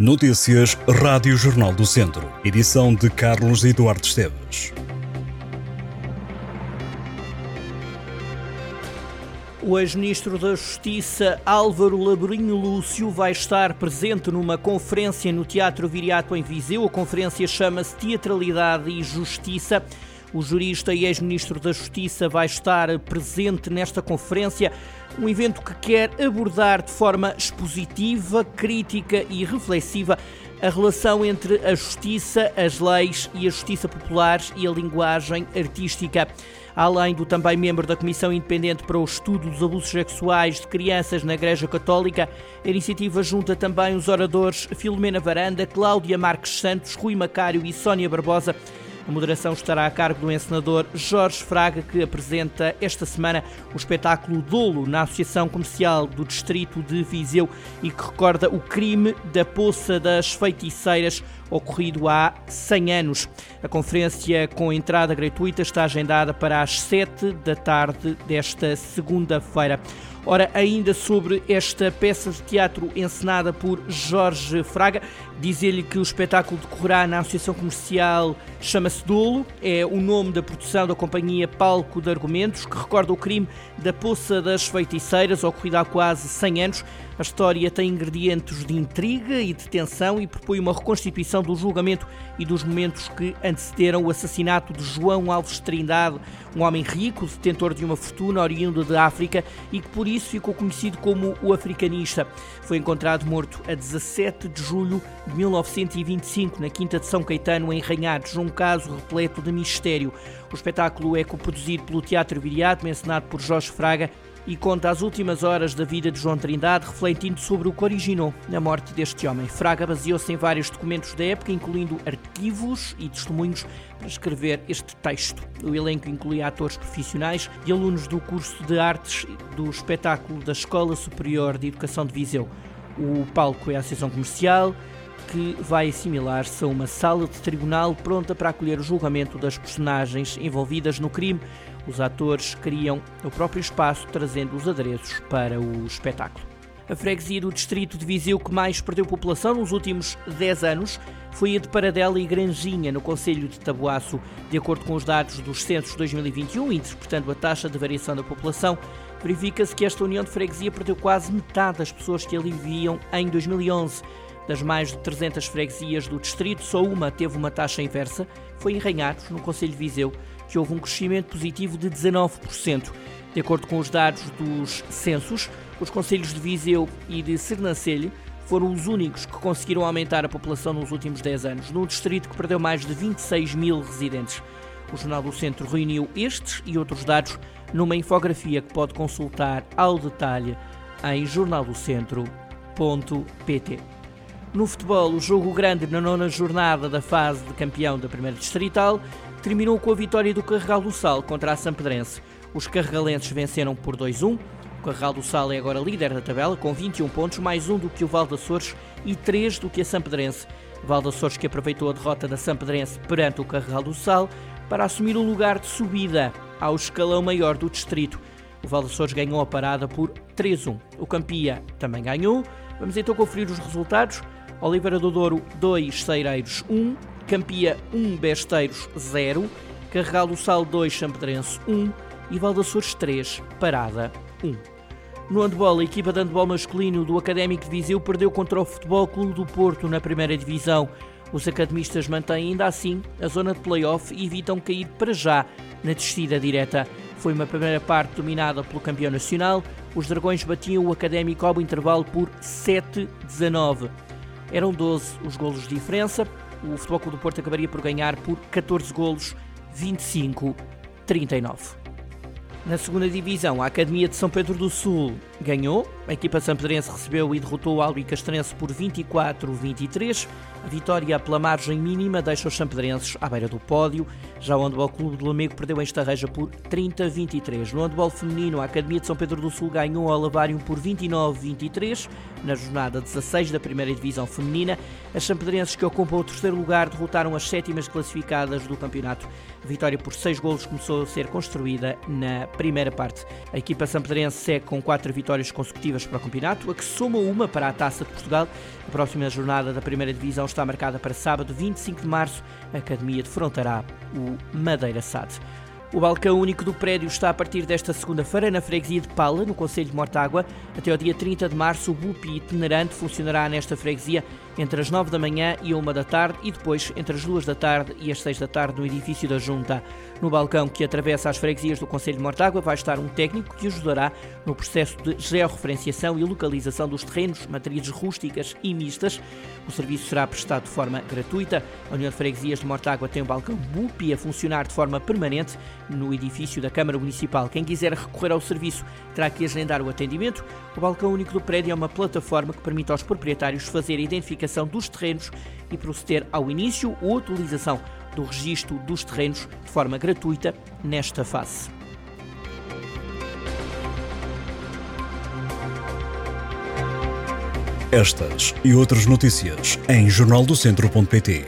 Notícias Rádio Jornal do Centro. Edição de Carlos Eduardo Esteves. O ex-ministro da Justiça Álvaro Laborinho Lúcio vai estar presente numa conferência no Teatro Viriato em Viseu. A conferência chama-se Teatralidade e Justiça. O jurista e ex-ministro da Justiça vai estar presente nesta conferência, um evento que quer abordar de forma expositiva, crítica e reflexiva a relação entre a justiça, as leis e a justiça popular e a linguagem artística além do também membro da Comissão Independente para o Estudo dos Abusos Sexuais de Crianças na Igreja Católica. A iniciativa junta também os oradores Filomena Varanda, Cláudia Marques Santos, Rui Macário e Sónia Barbosa. A moderação estará a cargo do encenador Jorge Fraga, que apresenta esta semana o espetáculo Dolo na Associação Comercial do Distrito de Viseu e que recorda o crime da Poça das Feiticeiras ocorrido há 100 anos. A conferência com entrada gratuita está agendada para as 7 da tarde desta segunda-feira. Ora, ainda sobre esta peça de teatro encenada por Jorge Fraga, dizer-lhe que o espetáculo decorrerá na Associação Comercial Chama-se Dolo, é o nome da produção da companhia Palco de Argumentos, que recorda o crime da Poça das Feiticeiras, ocorrido há quase 100 anos. A história tem ingredientes de intriga e de tensão e propõe uma reconstituição do julgamento e dos momentos que antecederam o assassinato de João Alves Trindade, um homem rico, detentor de uma fortuna oriundo da África e que por isso ficou conhecido como o africanista. Foi encontrado morto a 17 de julho de 1925 na Quinta de São Caetano, em Ranhados, um caso repleto de mistério. O espetáculo é coproduzido pelo Teatro Viriato, mencionado por Jorge Fraga, e conta as últimas horas da vida de João Trindade, refletindo sobre o que originou a morte deste homem. Fraga baseou-se em vários documentos da época, incluindo arquivos e testemunhos, para escrever este texto. O elenco incluía atores profissionais e alunos do curso de artes do espetáculo da Escola Superior de Educação de Viseu. O palco é a Associação Comercial, que vai assimilar-se a uma sala de tribunal pronta para acolher o julgamento das personagens envolvidas no crime. Os atores criam o próprio espaço, trazendo os adereços para o espetáculo. A freguesia do distrito de Viseu que mais perdeu população nos últimos 10 anos foi a de Paradela e Granjinha, no Conselho de Tabuaço. De acordo com os dados dos censos 2021, interpretando a taxa de variação da população, verifica-se que esta união de freguesia perdeu quase metade das pessoas que ali viviam em 2011. Das mais de 300 freguesias do distrito, só uma teve uma taxa inversa, foi em Ranhados, no Conselho de Viseu, que houve um crescimento positivo de 19%. De acordo com os dados dos censos, os conselhos de Viseu e de Sernancelho foram os únicos que conseguiram aumentar a população nos últimos 10 anos, num distrito que perdeu mais de 26 mil residentes. O Jornal do Centro reuniu estes e outros dados numa infografia que pode consultar ao detalhe em jornaldocentro.pt. No futebol, o jogo grande na nona jornada da fase de campeão da Primeira Distrital terminou com a vitória do Carregal do Sal contra a Sampedrense. Os carregalenses venceram por 2-1. O Carregal do Sal é agora líder da tabela com 21 pontos, mais um do que o Val e 3 do que a Sampedrense. Val que aproveitou a derrota da Sampedrense perante o Carregal do Sal para assumir o lugar de subida ao escalão maior do distrito. O Val ganhou a parada por 3-1. O Campia também ganhou. Vamos então conferir os resultados. Oliveira do Douro 2, Ceireiros 1, Campia 1, Besteiros 0, Carregal do Sal 2, Champedrense 1 e Valdaçores 3, Parada 1. No handball, a equipa de handball masculino do Académico de Viseu perdeu contra o Futebol Clube do Porto na primeira divisão. Os academistas mantêm ainda assim a zona de play-off e evitam cair para já na descida direta. Foi uma primeira parte dominada pelo campeão nacional. Os Dragões batiam o Académico ao intervalo por 7-19. Eram 12 os golos de diferença. O Futebol Clube do Porto acabaria por ganhar por 14 golos, 25-39. Na segunda divisão, a Academia de São Pedro do Sul ganhou. A equipa sampedrense recebeu e derrotou o Albi Castrense por 24-23. A vitória pela margem mínima deixa os sampedrenses à beira do pódio. Já o Handball Clube de Lamego perdeu em Estarreja por 30-23. No handball feminino, a Academia de São Pedro do Sul ganhou a Lavário por 29-23. Na jornada 16 da primeira divisão feminina, as champedrenses que ocupam o terceiro lugar derrotaram as sétimas classificadas do campeonato. A vitória por seis golos começou a ser construída na primeira parte. A equipa sampedrense segue com quatro vitórias consecutivas para o campeonato, a que soma uma para a Taça de Portugal. A próxima jornada da primeira divisão está marcada para sábado, 25 de março. A Academia defrontará o Madeira SAD. O balcão único do prédio está a partir desta segunda-feira na freguesia de Pala, no Conselho de Mortágua. Até ao dia 30 de março, o BUPI itinerante funcionará nesta freguesia entre as 9 da manhã e a 1 da tarde e depois entre as 2 da tarde e as 6 da tarde no edifício da Junta. No balcão que atravessa as freguesias do Conselho de Mortágua vai estar um técnico que ajudará no processo de georreferenciação e localização dos terrenos, matrizes rústicas e mistas. O serviço será prestado de forma gratuita. A União de Freguesias de Mortágua tem um balcão BUPI a funcionar de forma permanente no edifício da Câmara Municipal. Quem quiser recorrer ao serviço terá que agendar o atendimento. O balcão único do prédio é uma plataforma que permite aos proprietários fazer a identificação dos terrenos e proceder ao início ou utilização do registro dos terrenos de forma gratuita nesta fase. Estas e outras notícias em jornaldocentro.pt.